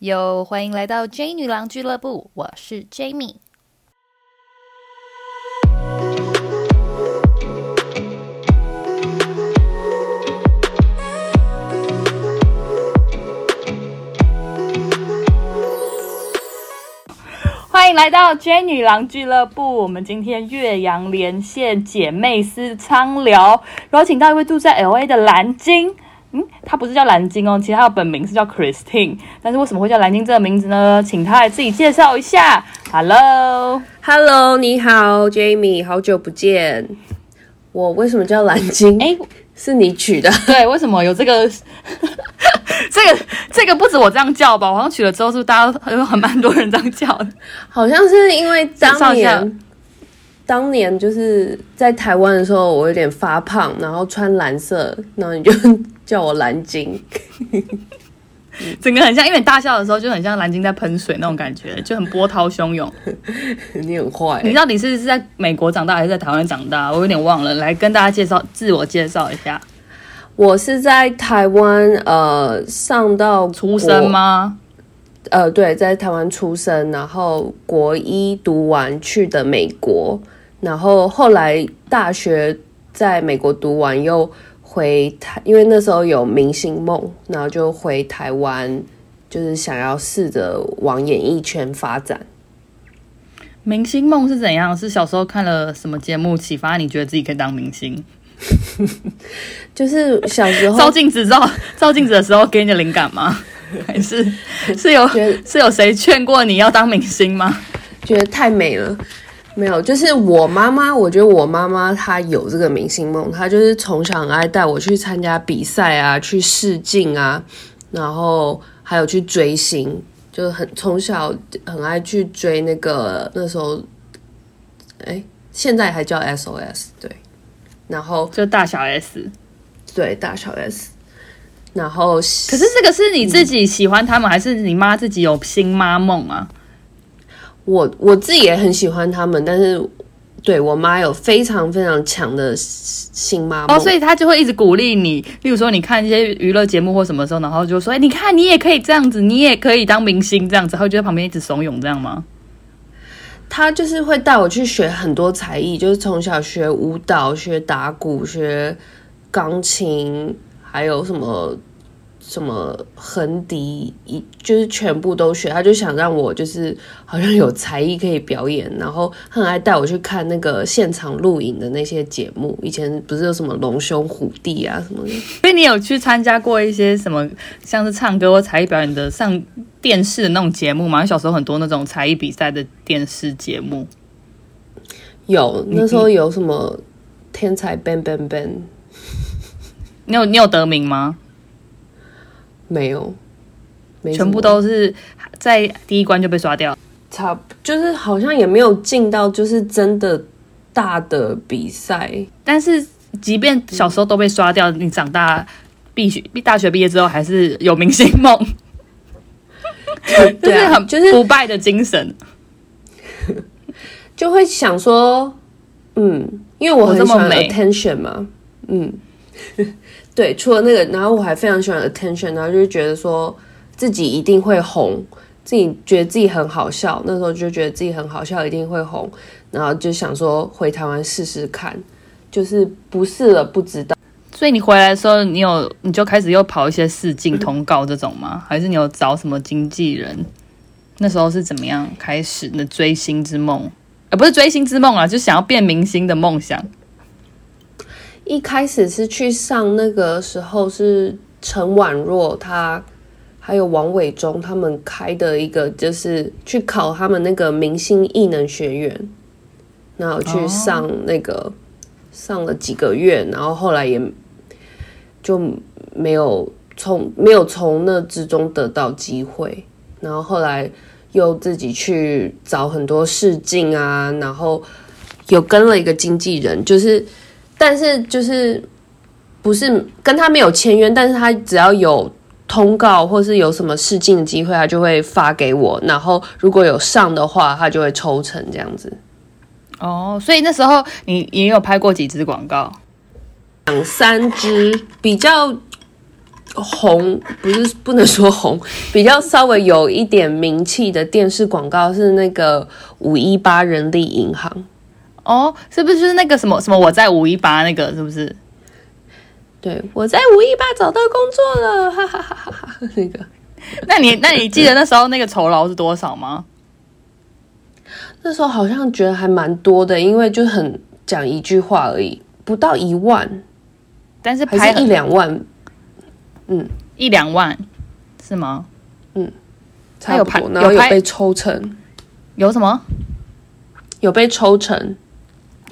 又欢迎来到 J 女郎俱乐部，我是 Jamie。欢迎来到 J 女郎俱乐部。我们今天岳阳连线姐妹私仓聊，然后请到一位住在 LA 的蓝鲸。嗯，她不是叫蓝鲸哦，其实他的本名是叫 Christine。但是为什么会叫蓝鲸这个名字呢？请他来自己介绍一下。Hello，Hello，你好，Jamie，好久不见。我为什么叫蓝鲸？哎，是你取的？对，为什么有这个？这个这个不止我这样叫吧？我好像取了之后，是不是大家 有很蛮多人这样叫的？好像是因为当年，当年就是在台湾的时候，我有点发胖，然后穿蓝色，然后你就 叫我蓝鲸，整个很像，因为你大笑的时候就很像蓝鲸在喷水那种感觉，就很波涛汹涌。你很坏，你到底是是在美国长大还是在台湾长大？我有点忘了，来跟大家介绍自我介绍一下。我是在台湾，呃，上到出生吗？呃，对，在台湾出生，然后国一读完去的美国，然后后来大学在美国读完又回台，因为那时候有明星梦，然后就回台湾，就是想要试着往演艺圈发展。明星梦是怎样？是小时候看了什么节目启发你觉得自己可以当明星？就是小时候照镜子照照镜子的时候给你的灵感吗？还是是有是有谁劝过你要当明星吗？觉得太美了，没有，就是我妈妈。我觉得我妈妈她有这个明星梦，她就是从小很爱带我去参加比赛啊，去试镜啊，然后还有去追星，就是很从小很爱去追那个那时候，哎，现在还叫 SOS 对。然后就大小 S，对大小 S，然后可是这个是你自己喜欢他们，还是你妈自己有新妈梦啊？我我自己也很喜欢他们，但是对我妈有非常非常强的新妈梦，所以她就会一直鼓励你。例如说，你看一些娱乐节目或什么时候，然后就说：“哎，你看你也可以这样子，你也可以当明星这样子。”她会就在旁边一直怂恿这样吗？他就是会带我去学很多才艺，就是从小学舞蹈、学打鼓、学钢琴，还有什么什么横笛，一就是全部都学。他就想让我就是好像有才艺可以表演，然后很爱带我去看那个现场录影的那些节目。以前不是有什么龙兄虎弟啊什么的，所以你有去参加过一些什么像是唱歌或才艺表演的上。电视的那种节目吗，小时候很多那种才艺比赛的电视节目，有那时候有什么天才 Ben Ben Ben，你有你有得名吗？没有，全部都是在第一关就被刷掉，差就是好像也没有进到就是真的大的比赛，但是即便小时候都被刷掉，你长大必须大学毕业之后还是有明星梦。就是很就是不败的精神，就会想说，嗯，因为我很喜欢 attention 嘛，嗯，对，除了那个，然后我还非常喜欢 attention，然后就是觉得说自己一定会红，自己觉得自己很好笑，那时候就觉得自己很好笑，一定会红，然后就想说回台湾试试看，就是不试了不知道。所以你回来的时候，你有你就开始又跑一些试镜通告这种吗？还是你有找什么经纪人？那时候是怎么样开始的追星之梦？呃，不是追星之梦啊，就想要变明星的梦想。一开始是去上那个时候是陈婉若他还有王伟忠他们开的一个，就是去考他们那个明星艺能学院，然后去上那个上了几个月，然后后来也。就没有从没有从那之中得到机会，然后后来又自己去找很多试镜啊，然后有跟了一个经纪人，就是但是就是不是跟他没有签约，但是他只要有通告或是有什么试镜的机会，他就会发给我，然后如果有上的话，他就会抽成这样子。哦，所以那时候你也有拍过几支广告。两三支比较，红，不是不能说红，比较稍微有一点名气的电视广告是那个五一八人力银行。哦，是不是就是那个什么什么我在五一八那个是不是？对，我在五一八找到工作了，哈哈哈哈哈哈！那个，那你那你记得那时候那个酬劳是多少吗？那时候好像觉得还蛮多的，因为就很讲一句话而已，不到一万，但是拍还是一两万，嗯，一两万是吗？他有拍差不多，然后有有被抽成，有什么？有被抽成，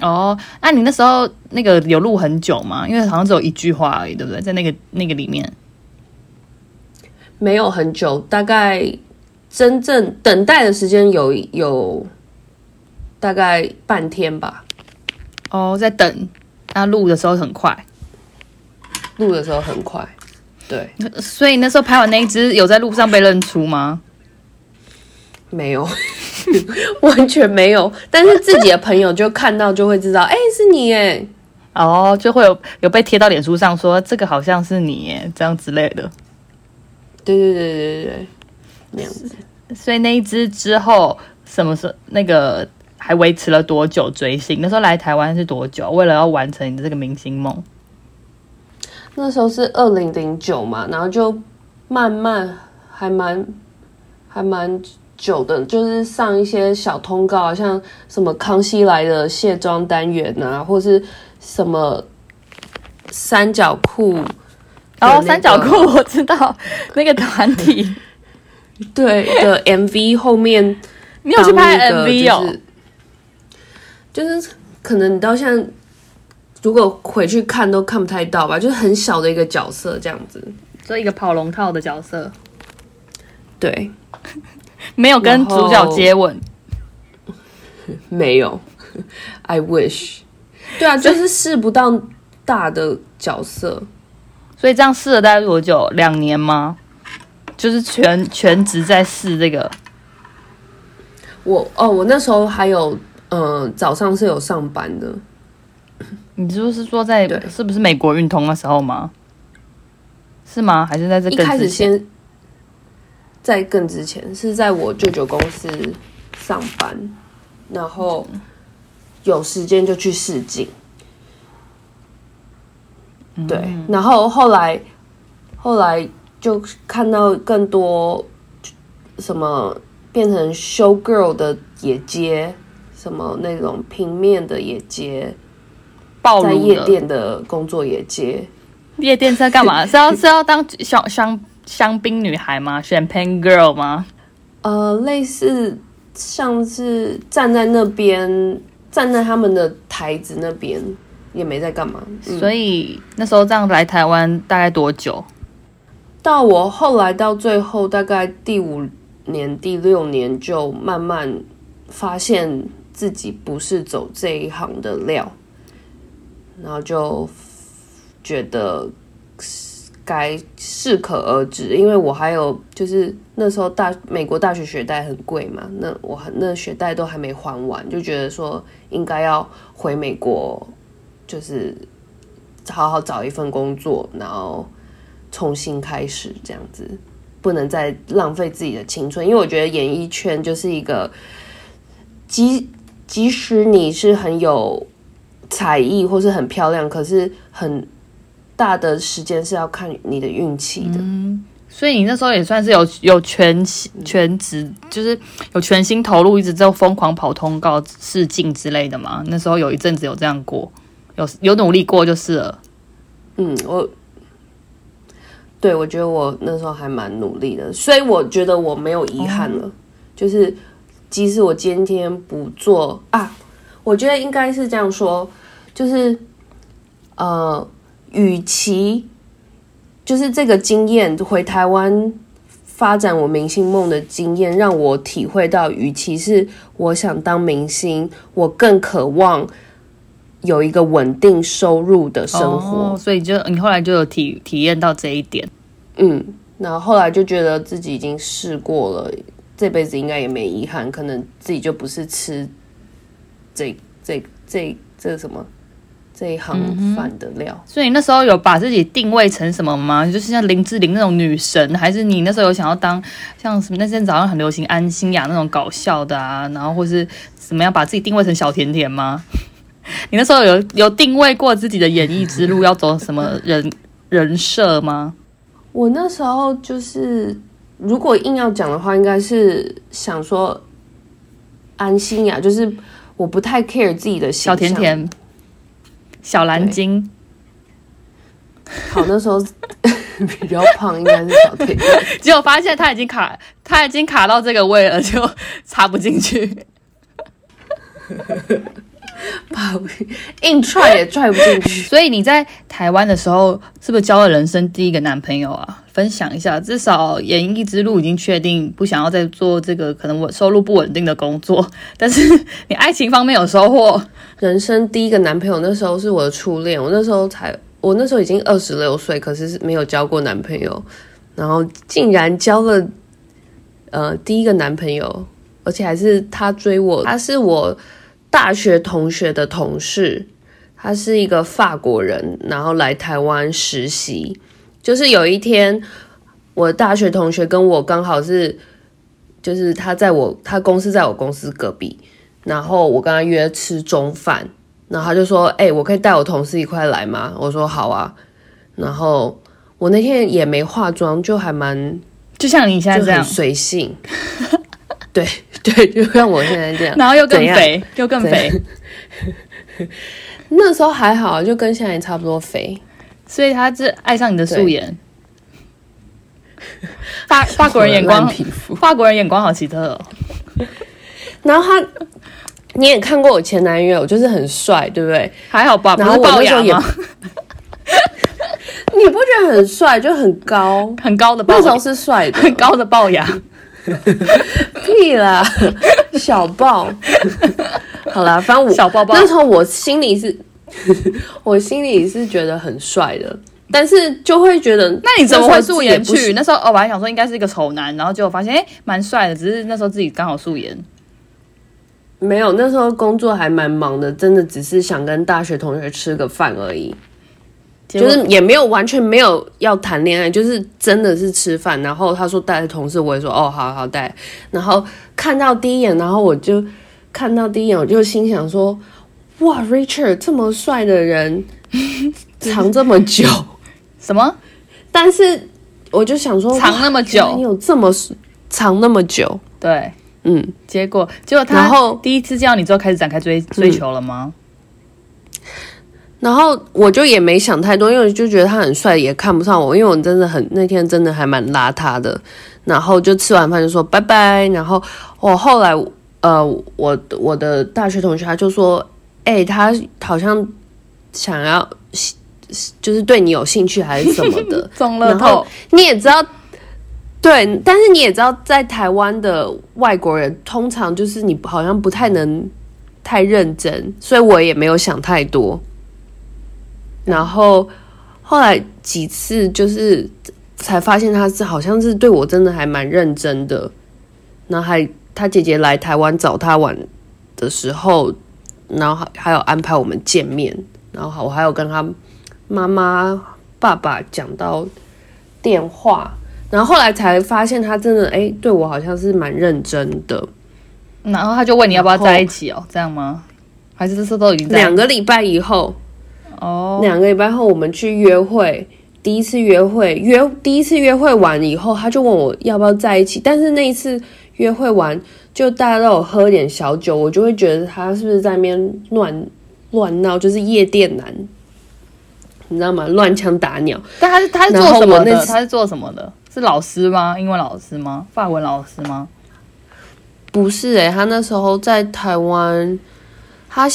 哦，那你那时候那个有录很久吗？因为好像只有一句话而已，对不对？在那个那个里面，没有很久，大概真正等待的时间有有大概半天吧，哦，在等，那录的时候很快，录的时候很快，对，所以那时候拍完那一支有在路上被认出吗？没有，完全没有，但是自己的朋友就看到就会知道，哎、是你哎，哦，就会有有被贴到脸书上说这个好像是你耶，这样之类的。对对对对对对，那样子。所以那一只之后，什么时候那个还维持了多久追星？那时候来台湾是多久？为了要完成你的这个明星梦，那时候是二零零九嘛，然后就慢慢还蛮还蛮久的，就是上一些小通告啊，像什么康熙来的卸妆单元啊，或是什么三角裤，然后那个三角裤我知道那个团体，对的 MV 后面你有去拍 MV 哦？就是，就是可能你到现在如果回去看都看不太到吧，就是很小的一个角色这样子。做一个跑龙套的角色，对，没有跟主角接吻。没有，I wish。对啊，就是试不到大的角色。所以这样试了大概多久？两年吗？就是全全职在试这个。我哦，我那时候还有，呃，早上是有上班的。你就是说在是不是美国运通的时候吗？是吗？还是在这一开始？先在更之前是在我舅舅公司上班，然后有时间就去试镜。对，然后后来后来就看到更多什么变成 show girl 的也接，什么那种平面的也接，在夜店的工作也接。夜店在干嘛？是要 是要当香香香槟女孩吗？Champagne girl 吗？呃，类似像是站在那边，站在他们的台子那边，也没在干嘛。嗯、所以那时候这样来台湾大概多久？到我后来到最后，大概第五年、第六年，就慢慢发现自己不是走这一行的料，然后就觉得该适可而止，因为我还有就是那时候大美国大学学贷很贵嘛，那我那学贷都还没还完，就觉得说应该要回美国，就是好好找一份工作，然后重新开始这样子，不能再浪费自己的青春，因为我觉得演艺圈就是一个，即即使你是很有才艺或是很漂亮，可是很大的时间是要看你的运气的。所以你那时候也算是有有全全职，就是有全心投入，一直在疯狂跑通告、试镜之类的嘛。那时候有一阵子有这样过，有有努力过就是了。嗯，我对我觉得我那时候还蛮努力的，所以我觉得我没有遗憾了。就是即使我今天不做啊，我觉得应该是这样说，就是呃，与其就是这个经验回台湾发展我明星梦的经验，让我体会到，与其是我想当明星，我更渴望有一个稳定收入的生活。哦，所以就你后来就有体体验到这一点。嗯，然后后来就觉得自己已经试过了，这辈子应该也没遗憾，可能自己就不是吃这这这这什么这一行饭的料。所以你那时候有把自己定位成什么吗？就是像林志玲那种女神，还是你那时候有想要当像什么那阵早上很流行安心雅那种搞笑的啊？然后或是怎么样把自己定位成小甜甜吗？你那时候有有定位过自己的演艺之路要走什么人人设吗？我那时候就是，如果硬要讲的话，应该是想说安心呀，就是我不太 care 自己的形小甜。甜、小蓝鲸，考，那时候 比较胖，应该是小甜甜。结果发现他已经卡，他已经卡到这个位了，就插不进去。把硬踹也踹不进去。所以你在台湾的时候，是不是交了人生第一个男朋友啊？分享一下，至少演艺之路已经确定不想要再做这个可能我收入不稳定的工作，但是你爱情方面有收获，人生第一个男朋友，那时候是我的初恋。我那时候才，我那时候已经二十六岁，可是是没有交过男朋友，然后竟然交了呃第一个男朋友，而且还是他追我，他是我大学同学的同事，他是一个法国人，然后来台湾实习。就是有一天，我大学同学跟我刚好是，就是他在我他公司在我公司隔壁，然后我跟他约吃中饭，然后他就说：“哎、我可以带我同事一块来吗？”我说：“好啊。”然后我那天也没化妆，就还蛮就像你现在这样，随性，对 对，就像我现在这样。然后又更肥，又更肥，那时候还好，就跟现在差不多肥。所以他是爱上你的素颜。法法国人眼光。法国人眼光好奇特哦。然后他，你也看过我前男友，就是很帅，对不对？还好吧，不然后是龅牙吗？你不觉得很帅，就很高？很高的那时候，是帅的，很高的龅牙。屁啦，小爆。好啦，反正我小爆爆那时候我心里是，我心里是觉得很帅的，但是就会觉得，那你怎么会素颜去？那时候哦，我还想说应该是一个丑男，然后结果发现哎，蛮帅的，只是那时候自己刚好素颜。没有，那时候工作还蛮忙的，真的只是想跟大学同学吃个饭而已，就是也没有完全没有要谈恋爱，就是真的是吃饭。然后他说带同事，我也说哦，好好带。然后看到第一眼，然后我就看到第一眼，我就心想说，哇，Richard 这么帅的人，藏这么久。什么但是我就想说，藏那么久你有这么藏那么久，对？嗯，结果结果他然后第一次见到你之后开始展开追追求了吗？然后我就也没想太多，因为我就觉得他很帅，也看不上我，因为我真的很那天真的还蛮邋遢的。然后就吃完饭就说拜拜。然后我后来呃，我我的大学同学他就说，哎、他好像想要就是对你有兴趣还是什么的。中乐然后，你也知道，对，但是你也知道，在台湾的外国人通常就是你好像不太能太认真，所以我也没有想太多。然后后来几次就是才发现他是好像是对我真的还蛮认真的，然后还他姐姐来台湾找他玩的时候，然后还还有安排我们见面，然后我还有跟他妈妈、爸爸讲到电话，然后后来才发现他真的哎、对我好像是蛮认真的。然后他就问你要不要在一起哦，这样吗？还是这次都已经两个礼拜以后，哦？两个礼拜后我们去约会，第一次约会约第一次约会完以后，他就问我要不要在一起，但是那一次约会完，就大家都有喝点小酒，我就会觉得他是不是在那边乱乱闹，就是夜店男，你知道吗？乱枪打鸟。但他是他是做什么的？他是做什么的？是老师吗？英文老师吗？法文老师吗？不是诶、他那时候在台湾，他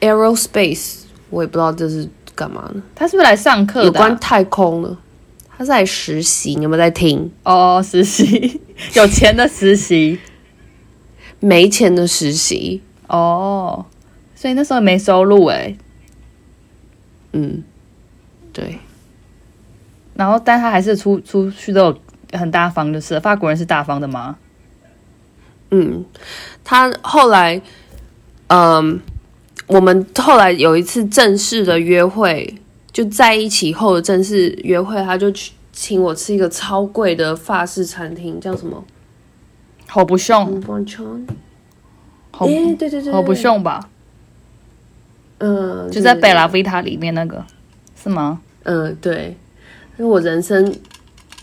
aerospace，我也不知道这是干嘛呢，他是不是来上课有的啊、关太空的。他是来实习，你有没有在听？哦，实习 有钱的实习没钱的实习，哦，所以那时候没收入哎。嗯，对，然后，但他还是出出去都有很大方，就是了法国人是大方的吗？嗯，他后来，嗯，我们后来有一次正式的约会，就在一起后的正式约会，他就去请我吃一个超贵的法式餐厅，叫什么？好不凶，好，哎，对对对，好不凶吧？嗯，就在贝拉维塔里面那个，是吗？嗯，对，因为我人生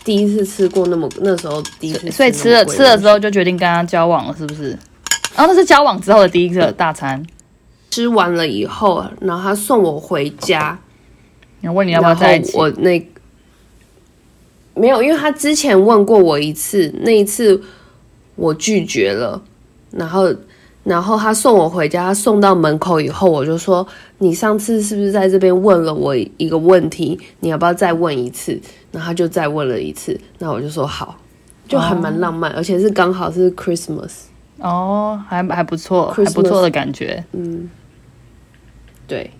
第一次吃过那么那时候第一次，所以吃了吃了之后就决定跟他交往了，是不是？然后那是交往之后的第一个大餐。吃完了以后，然后他送我回家。你问你要不要在一起？我那没有，因为他之前问过我一次，那一次我拒绝了。然后，然后他送我回家，他送到门口以后，我就说：“你上次是不是在这边问了我一个问题？你要不要再问一次？”然后他就再问了一次，那我就说好，就还蛮浪漫，而且是刚好是 Christmas。哦，还还不错，还不错的感觉。嗯。对，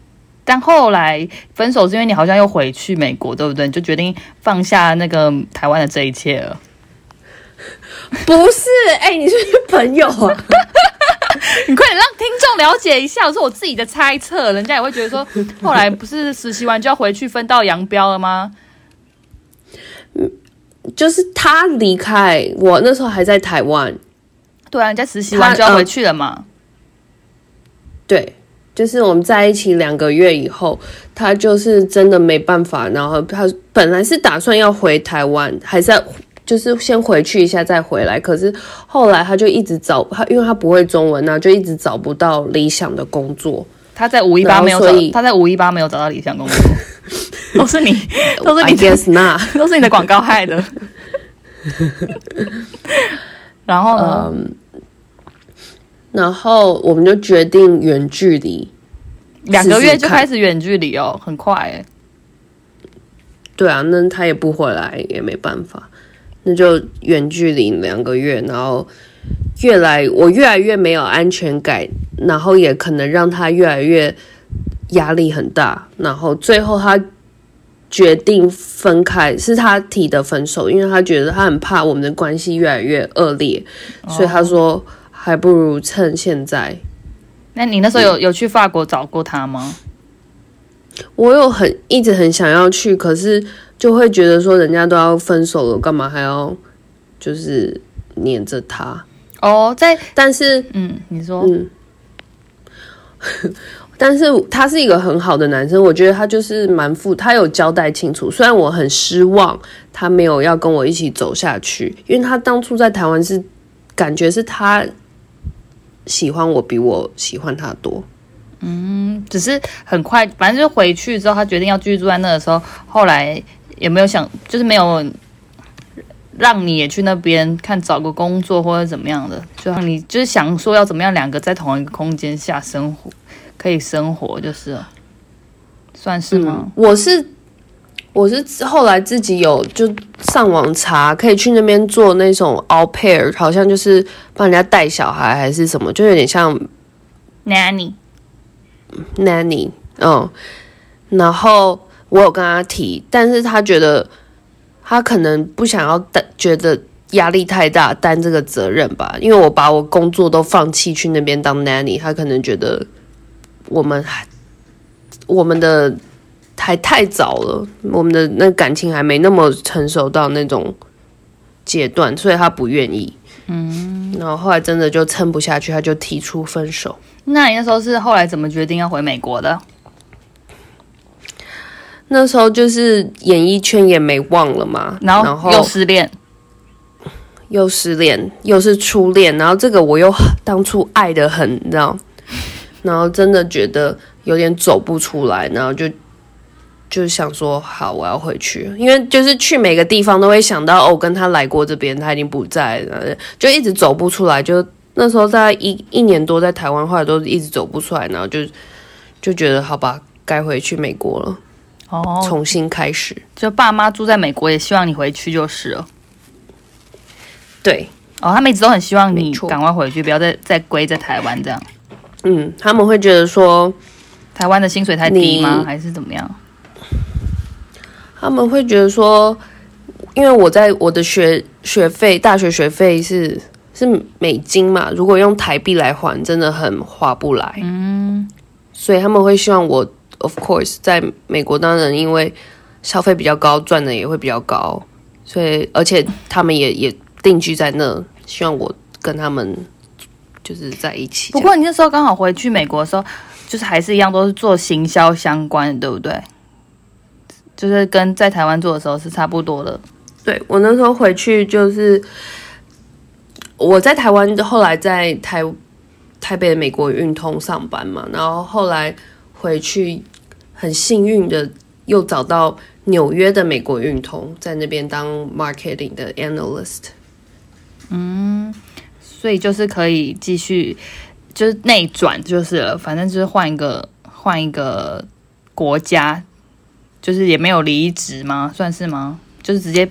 但后来分手是因为你好像又回去美国，对不对？你就决定放下那个台湾的这一切了。不是，哎，你是朋友啊？你快点让听众了解一下，我是我自己的猜测，人家也会觉得说，后来不是实习完就要回去分道扬镳了吗？嗯，就是他离开我那时候还在台湾，对啊，人家实习完就要回去了嘛。对。就是我们在一起两个月以后，他就是真的没办法，然后他本来是打算要回台湾，还在就是先回去一下再回来，可是后来他就一直找他，因为他不会中文呢，就一直找不到理想的工作。他在五一八没有找，他在五一八没有找到理想工作，都是你，都是你的，都是你的广告害的。然后呢？然后我们就决定远距离，两个月就开始远距离哦，很快哎。对啊，那他也不回来也没办法，那就远距离两个月，然后越来我越来越没有安全感，然后也可能让他越来越压力很大，然后最后他决定分开，是他提的分手，因为他觉得他很怕我们的关系越来越恶劣，所以他说。还不如趁现在。那你那时候有有去法国找过他吗？我有很一直很想要去，可是就会觉得说人家都要分手了，干嘛还要就是黏着他？哦，在但是嗯，你说嗯，但是他是一个很好的男生，我觉得他就是蛮负，他有交代清楚。虽然我很失望，他没有要跟我一起走下去，因为他当初在台湾是感觉是他。喜欢我比我喜欢他多，嗯，只是很快，反正就回去之后，他决定要居住在那的时候，后来也没有想，就是没有让你也去那边看找个工作或者怎么样的，就让你就是想说要怎么样两个在同一个空间下生活，可以生活，就是算是吗？我是。我是后来自己有就上网查，可以去那边做那种 all pair，好像就是帮人家带小孩还是什么，就有点像 nanny，nanny，嗯，然后我有跟他提，但是他觉得他可能不想要担，觉得压力太大，担这个责任吧，因为我把我工作都放弃去那边当 nanny，他可能觉得我们还我们的。还太早了，我们的那感情还没那么成熟到那种阶段，所以他不愿意。嗯，然后后来真的就撑不下去，他就提出分手。那你那时候是后来怎么决定要回美国的？那时候就是演艺圈也没忘了嘛，然后又失恋，又失恋，又是初恋，然后这个我又当初爱的很，你知道，然后真的觉得有点走不出来，然后就。就是想说好，我要回去，因为就是去每个地方都会想到哦，跟他来过这边，他已经不在了，就一直走不出来。就那时候在一一年多在台湾，后来都一直走不出来，然后就就觉得好吧，该回去美国了，哦，重新开始。就爸妈住在美国，也希望你回去就是了。对，哦，他们一直都很希望你赶快回去，不要再再归在台湾这样。嗯，他们会觉得说台湾的薪水太低吗？还是怎么样？他们会觉得说，因为我在我的学学费，大学学费是是美金嘛，如果用台币来还，真的很划不来。嗯，所以他们会希望我，of course，在美国当然因为消费比较高，赚的也会比较高，所以而且他们也也定居在那，希望我跟他们就是在一起。不过你那时候刚好回去美国的时候，就是还是一样都是做行销相关的，对不对？就是跟在台湾做的时候是差不多的。对我那时候回去就是我在台湾，后来在台台北的美国运通上班嘛，然后后来回去很幸运的又找到纽约的美国运通，在那边当 marketing 的 analyst。嗯，所以就是可以继续就是内转就是了，反正就是换一个换一个国家，就是也没有离职吗？算是吗？就是直接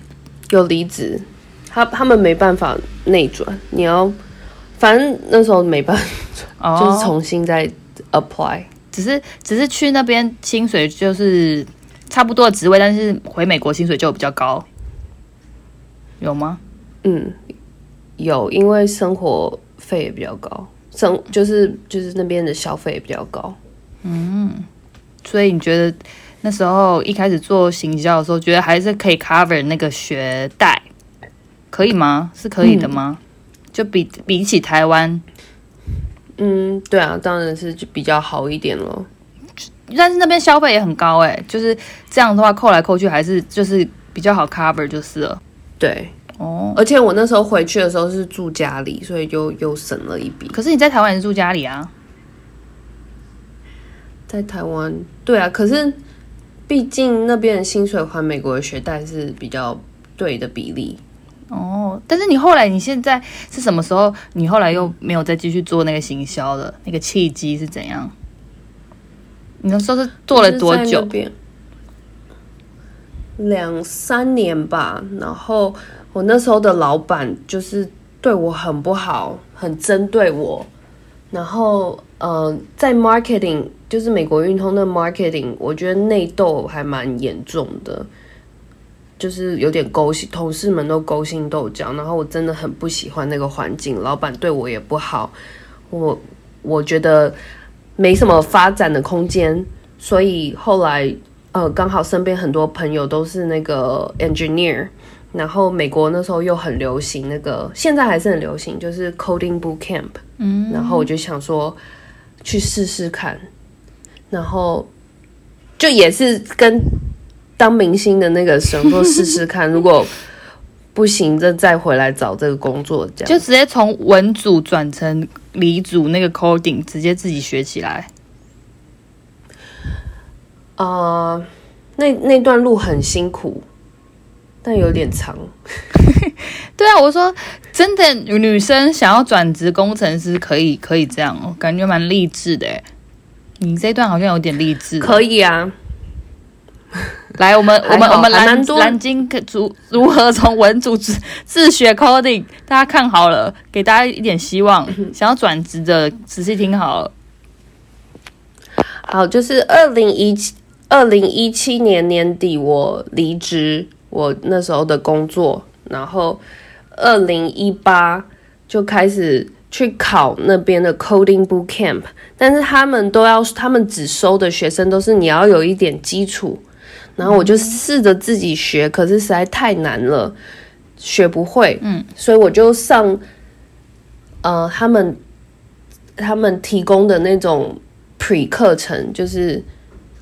有离职，他他们没办法内转，你要反正那时候没办法，哦，就是重新再 apply。只是只是去那边薪水就是差不多的职位，但是回美国薪水就比较高，有吗？嗯，有，因为生活费也比较高，生就是就是那边的消费也比较高。嗯所以你觉得那时候一开始做行销的时候，觉得还是可以 cover 那个学贷，可以吗？是可以的吗？就比比起台湾，嗯，对啊，当然是就比较好一点了。但是那边消费也很高哎、就是这样的话扣来扣去还是就是比较好 cover 就是了。对，哦，而且我那时候回去的时候是住家里，所以就又省了一笔。可是你在台湾也是住家里啊？在台湾，对啊，可是毕竟那边的薪水还美国的学贷是比较对的比例。哦，但是你后来你现在是什么时候？你后来又没有再继续做那个行销的那个契机是怎样？你那时候是做了多久？两三年吧。然后我那时候的老板就是对我很不好，很针对我。然后呃，在 marketing 就是美国运通的 marketing，我觉得内斗还蛮严重的。就是有点勾心，同事们都勾心斗角，然后我真的很不喜欢那个环境，老板对我也不好，我我觉得没什么发展的空间，所以后来呃刚好身边很多朋友都是那个 engineer，然后美国那时候又很流行那个，现在还是很流行，就是 coding boot camp，嗯，然后我就想说去试试看，然后就也是跟当明星的那个想说试试看，如果不行，就再回来找这个工作，这样就直接从文组转成理组那个 coding，直接自己学起来。呃，那那段路很辛苦，但有点长。对啊，我说真的，女生想要转职工程师，可以可以这样哦，感觉蛮励志的诶。你这段好像有点励志。可以啊，来，我们我们我们蓝蓝鲸可如如何从文组自自学 coding，大家看好了，给大家一点希望。想要转职的，仔细听好了。好，就是二零一七二零一七年年底我离职，我那时候的工作，然后二零一八就开始去考那边的 coding boot camp，但是他们都要，他们只收的学生都是你要有一点基础，然后我就试着自己学，可是实在太难了，学不会，嗯，所以我就上，呃，他们他们提供的那种 pre 课程，就是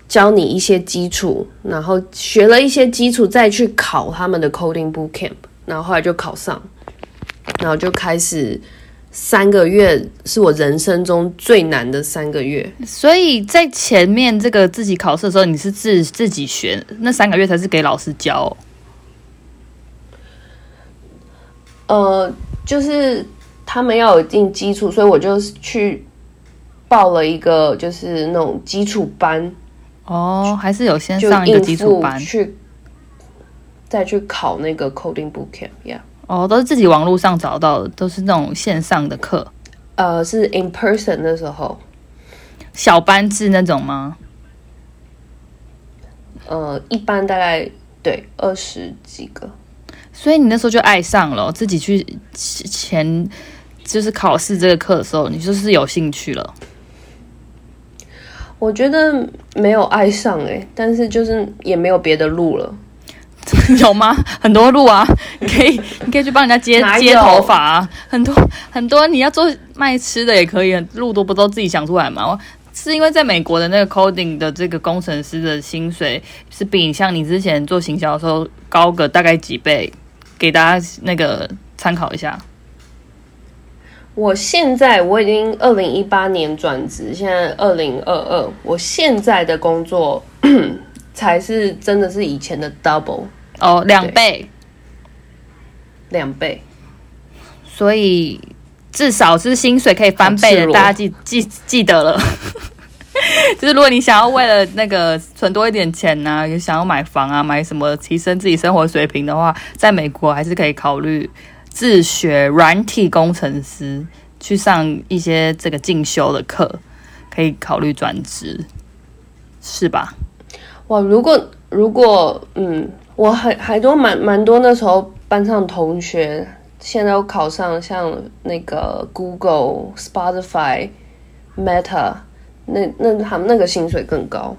教你一些基础，然后学了一些基础，再去考他们的 coding boot camp，然后后来就考上，然后就开始三个月是我人生中最难的三个月。所以在前面这个自己考试的时候，你是自自己学，那三个月才是给老师教哦、呃，就是他们要有一定基础，所以我就去报了一个就是那种基础班，哦，还是有先上一个基础班去，再去考那个 coding boot camp，yeah。哦，都是自己网络上找到的，都是那种线上的课，呃，是 in person 的时候，小班制那种吗？呃，一般大概对二十几个。所以你那时候就爱上了，自己去前就是考试这个课的时候，你就是有兴趣了。我觉得没有爱上哎、但是就是也没有别的路了。有吗？很多路啊，你 可以你可以去帮人家接接头发啊，很多很多你要做卖吃的也可以，路都不都自己想出来吗？是因为在美国的那个 coding 的这个工程师的薪水是比像你之前做行销的时候高个大概几倍，给大家那个参考一下。我现在我已经二零一八年转职，现在二零二二，我现在的工作 才是真的是以前的 double 哦，两倍，两倍。所以至少是薪水可以翻倍的，大家记记记得了。就是如果你想要为了那个存多一点钱呐、也想要买房啊，买什么提升自己生活水平的话，在美国还是可以考虑自学软体工程师，去上一些这个进修的课，可以考虑转职，是吧？哇，如果如果嗯，我还还多蛮蛮多那时候班上同学，现在都考上像那个 Google、Spotify、Meta，那那他们那个薪水更高。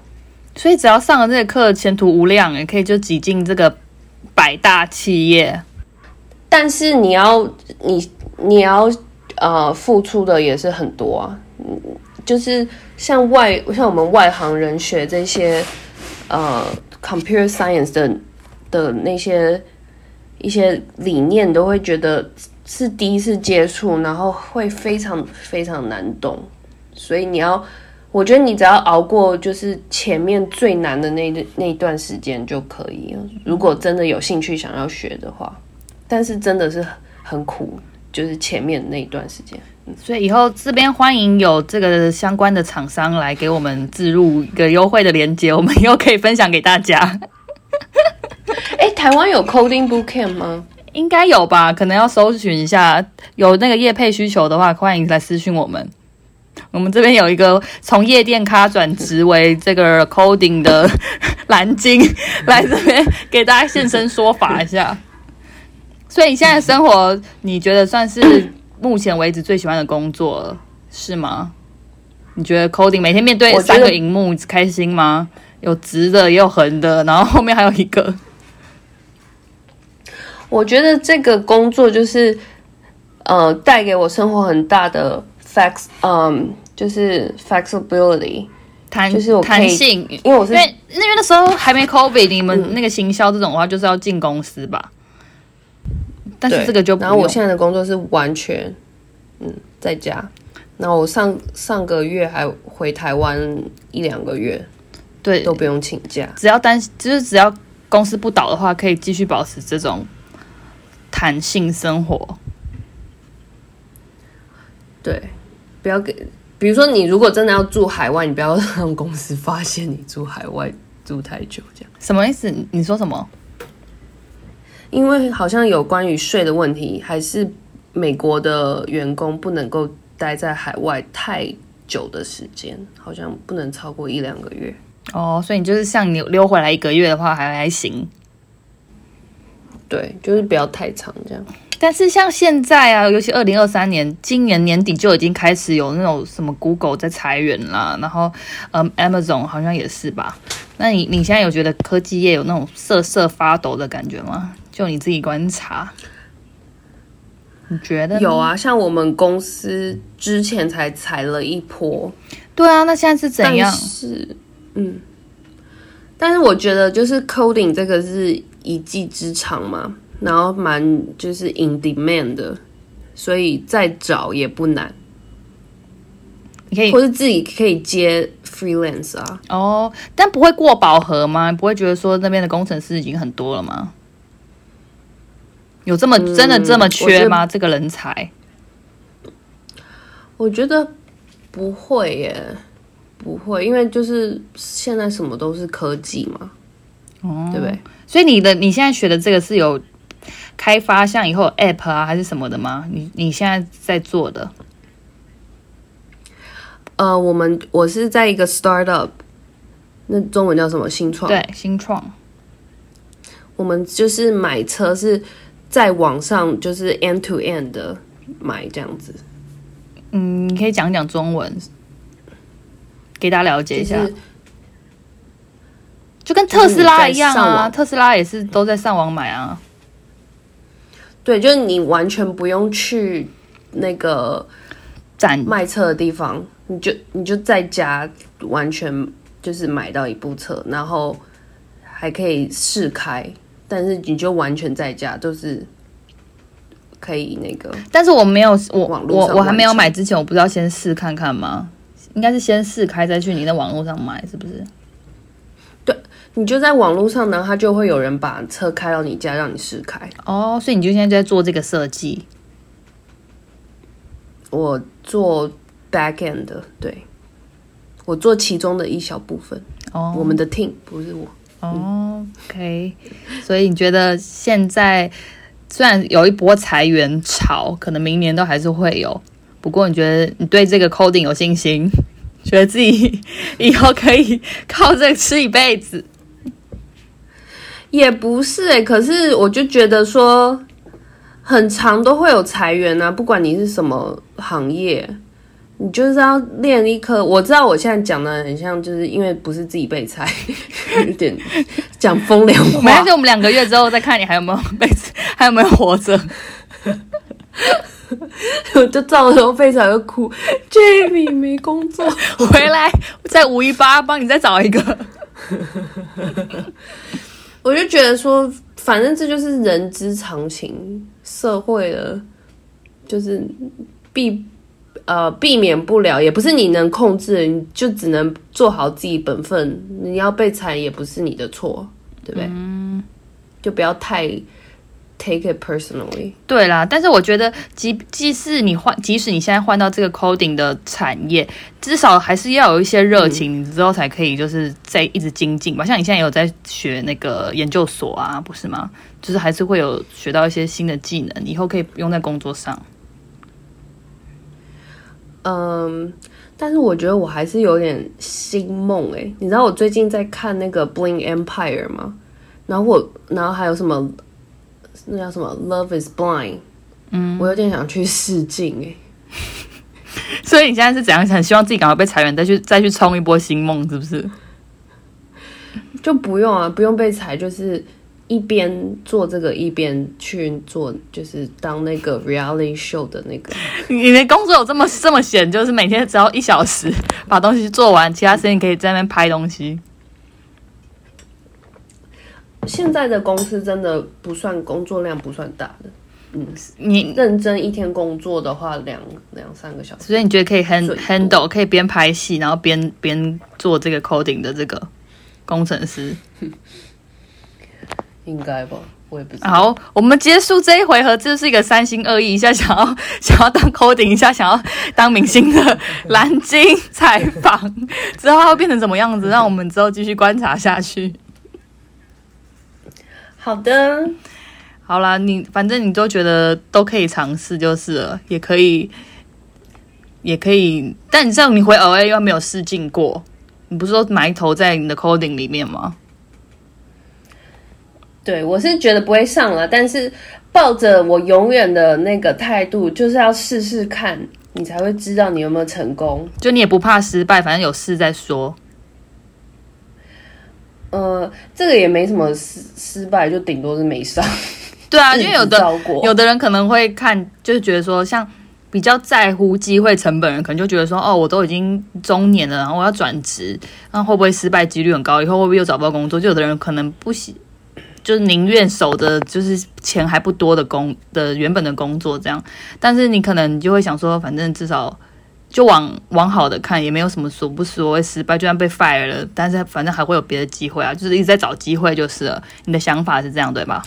所以只要上了这个课，前途无量，也可以就挤进这个百大企业。但是你要你你要呃付出的也是很多啊，嗯，就是像外像我们外行人学这些呃 computer science 的的那些一些理念，都会觉得是第一次接触，然后会非常非常难懂，所以你要。我觉得你只要熬过就是前面最难的那那一段时间就可以了。如果真的有兴趣想要学的话，但是真的是很苦，就是前面那一段时间。所以以后这边欢迎有这个相关的厂商来给我们置入一个优惠的链接，我们以后可以分享给大家。哎，台湾有 coding bootcamp 吗？应该有吧？可能要搜寻一下，有那个业配需求的话，欢迎来私讯我们。我们这边有一个从夜店咖转职为这个 coding 的蓝鲸，来这边给大家现身说法一下。所以你现在生活，你觉得算是目前为止最喜欢的工作了，是吗？你觉得 coding 每天面对三个荧幕开心吗？有直的，也有横的，然后后面还有一个。我觉得这个工作就是，呃，带给我生活很大的 flex，嗯，就是 flexibility，弹就是我弹性，因为我是因为那边的时候还没 COVID，你们那个行销这种的话，就是要进公司吧。但是这个就不然后我现在的工作是完全，嗯，在家。然后我上上个月还回台湾一两个月，对都不用请假。只要担就是只要公司不倒的话，可以继续保持这种弹性生活。对，不要给，比如说你如果真的要住海外，你不要让公司发现你住海外住太久这样，什么意思？你说什么？因为好像有关于税的问题，还是美国的员工不能够待在海外太久的时间，好像不能超过一两个月。哦，所以你就是像你溜回来一个月的话，还还行。对，就是不要太长这样。但是像现在啊，尤其二零二三年，今年年底就已经开始有那种什么 Google 在裁员啦，然后嗯，Amazon 好像也是吧。那你你现在有觉得科技业有那种瑟瑟发抖的感觉吗？就你自己观察，你觉得有？啊，像我们公司之前才裁了一波，对啊，那现在是怎样？是，嗯，但是我觉得就是 coding 这个是一技之长嘛，然后蛮就是 in demand 的，所以再找也不难，你可以或是自己可以接 freelance 啊。哦，但不会过饱和吗？不会觉得说那边的工程师已经很多了吗？有这么、真的这么缺吗？这个人才？我觉得不会耶，不会，因为就是现在什么都是科技嘛，哦，对不对？所以你的你现在学的这个是有开发像以后 App 啊还是什么的吗？你你现在在做的呃，我们我是在一个 startup，那中文叫什么？新创。对新创我们就是买车是在网上就是 end to end 的买这样子。嗯，你可以讲讲中文。给大家了解一下。就是就跟特斯拉一样啊，特斯拉也是都在上网买啊。对，就是你完全不用去那个展卖车的地方，你就你就在家完全就是买到一部车，然后还可以试开，但是你就完全在家，就是可以那个但是我没有，我网络我我还没有买之前，我不知道先试看看吗？应该是先试开再去你的网络上买，是不是？你就在网络上，然后他就会有人把车开到你家让你试开。哦，所以你就现在在做这个设计。我做 back end 的，对我做其中的一小部分。哦，我们的 team 不是我。哦，OK，所以你觉得现在虽然有一波裁员潮，可能明年都还是会有，不过你觉得你对这个 coding 有信心，觉得自己以后可以靠这个吃一辈子？也不是诶、可是我就觉得说，很长都会有裁员啊，不管你是什么行业，你就是要练一颗。我知道我现在讲的很像，就是因为不是自己被裁，有点讲风凉话没关系，。我们两个月之后再看你还有没有被，还有没有活着。我就照的时候非常的哭，Jamie 没工作。回来在五一八帮你再找一个。我就觉得说，反正这就是人之常情，社会的，就是避呃避免不了，也不是你能控制，你就只能做好自己本分。你要被裁也不是你的错，对不对？就不要太 take it personally。对啦，但是我觉得即即使你换，即使你现在换到这个 coding 的产业，至少还是要有一些热情，你之后才可以就是在一直精进吧。像你现在也有在学那个研究所啊，不是吗？就是还是会有学到一些新的技能，以后可以用在工作上。嗯，但是我觉得我还是有点心梦诶，你知道我最近在看那个 Bling Empire 吗？然后我，然后还有什么，那叫什么 Love is Blind，嗯，我有点想去试镜诶。所以你现在是怎样？很希望自己赶快被裁员，再去再去冲一波新梦，是不是？就不用啊，不用被裁，就是一边做这个一边去做，就是当那个 reality show 的那个。你的工作有这么这么闲，就是每天只要一小时把东西做完，其他时间可以在那边拍东西。现在的公司真的不算工作量不算大的，嗯你认真一天工作的话，两两三个小时。所以你觉得可以 hand handle，可以边拍戏，然后边边做这个 coding 的这个工程师。应该吧，我也不知道。好，我们结束这一回合，这是一个三心二意，一下想要 想要当 coding，一下想要当明星的蓝鲸采访，之后它会变成什么样子？让我们之后继续观察下去。好的，好啦，你反正你都觉得都可以尝试就是了，也可以，也可以。但你知道你回 LA 又没有试镜过，你不是说埋头在你的 coding 里面吗？对我是觉得不会上了，但是抱着我永远的那个态度，就是要试试看，你才会知道你有没有成功。就你也不怕失败，反正有事再说。呃，这个也没什么失失败，就顶多是没上。对啊，因为有的有的人可能会看，就是觉得说，像比较在乎机会成本人，可能就觉得说，哦，我都已经中年了，然后我要转职，那会不会失败几率很高？以后会不会又找不到工作？就有的人可能不喜，就是宁愿守着就是钱还不多的工的原本的工作这样，但是你可能就会想说，反正至少。就往往好的看，也没有什么所不所谓失败，就算被 fire 了，但是反正还会有别的机会啊，就是一直在找机会就是了。你的想法是这样对吧？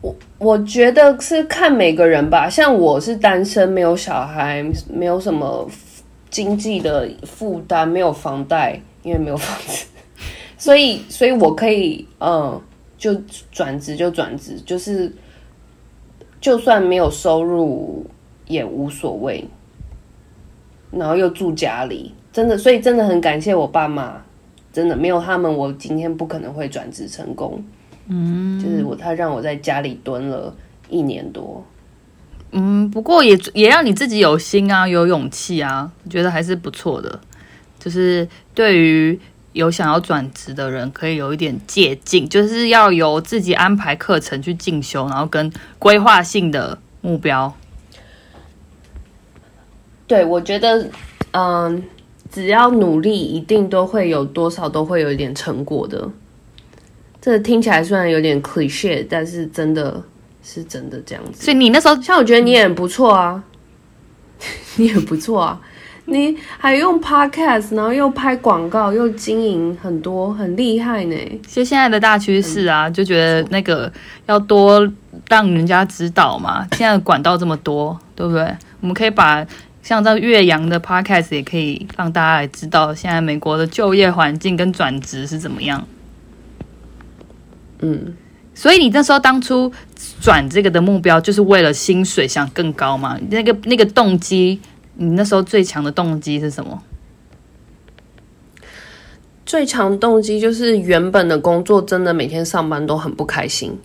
我我觉得是看每个人吧，像我是单身，没有小孩，没有什么经济的负担，没有房贷，因为没有房子，所以所以我可以嗯，就转职就转职，就是就算没有收入也无所谓，然后又住家里，真的，所以真的很感谢我爸妈，真的没有他们，我今天不可能会转职成功。嗯就是我他让我在家里蹲了一年多，嗯，不过也也让你自己有心啊，有勇气啊，我觉得还是不错的。就是对于有想要转职的人，可以有一点借鉴，就是要由自己安排课程去进修，然后跟规划性的目标。对，我觉得，嗯，只要努力，一定都会有多少都会有一点成果的。这听起来虽然有点 cliche，但是真的是真的这样子。所以你那时候，像我觉得你也很不错啊，你很不错啊，你还用 podcast，然后又拍广告，又经营很多，很厉害呢。其实现在的大趋势啊，就觉得那个要多让人家知道嘛。现在管道这么多，对不对？我们可以把。像这岳阳的 podcast 也可以让大家来知道现在美国的就业环境跟转职是怎么样。嗯，所以你那时候当初转这个的目标就是为了薪水想更高嘛？那个那个动机，你那时候最强的动机是什么？最强动机就是原本的工作真的每天上班都很不开心。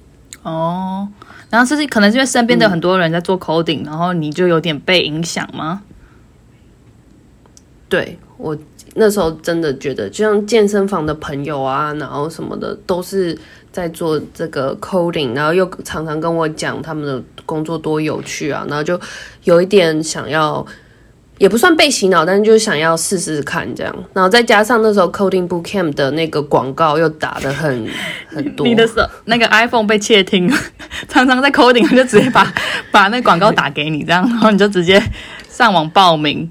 哦。然后是可能是因为身边的很多人在做 coding，然后你就有点被影响吗？对我那时候真的觉得，就像健身房的朋友啊，然后什么的都是在做这个 coding，然后又常常跟我讲他们的工作多有趣啊，然后就有一点想要。也不算被洗脑，但是就是想要试试看这样，然后再加上那时候 Coding Bootcamp 的那个广告又打的很很 多。你的手那个 iPhone 被窃听，常常在 Coding 就直接把把那广告打给你，这样，然后你就直接上网报名，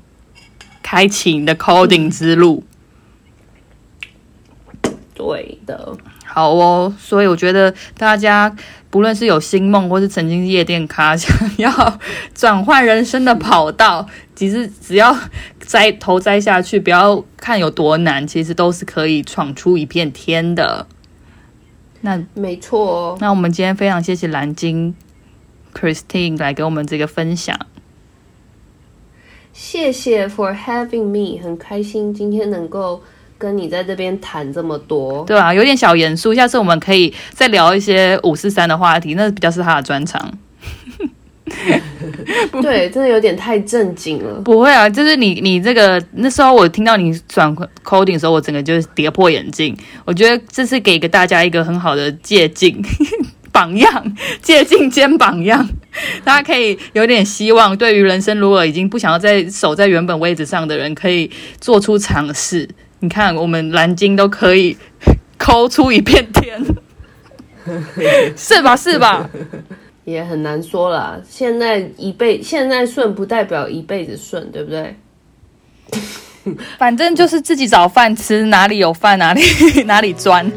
开启你的 Coding 之路。对的。好哦，所以我觉得大家不论是有星梦，或是曾经夜店咖，想要转换人生的跑道，其实只要栽头栽下去，不要看有多难，其实都是可以闯出一片天的。那没错，哦那我们今天非常谢谢蓝鲸 Christine 来给我们这个分享。谢谢 For having me，很开心今天能够。跟你在这边谈这么多，对啊，有点小严肃。下次我们可以再聊一些五四三的话题，那比较是他的专长。对，真的有点太正经了。不会啊，就是你你这个那时候我听到你转 coding 的时候，我整个就是跌破眼镜。我觉得这是给个大家一个很好的借鉴榜样，借镜兼榜样，大家可以有点希望。对于人生，如果已经不想要再守在原本位置上的人，可以做出尝试。你看，我们蓝鲸都可以 抠出一片天，是吧？是吧？也很难说了。现在一辈现在顺，不代表一辈子顺，对不对？反正就是自己找饭吃，哪里有饭哪里哪里钻。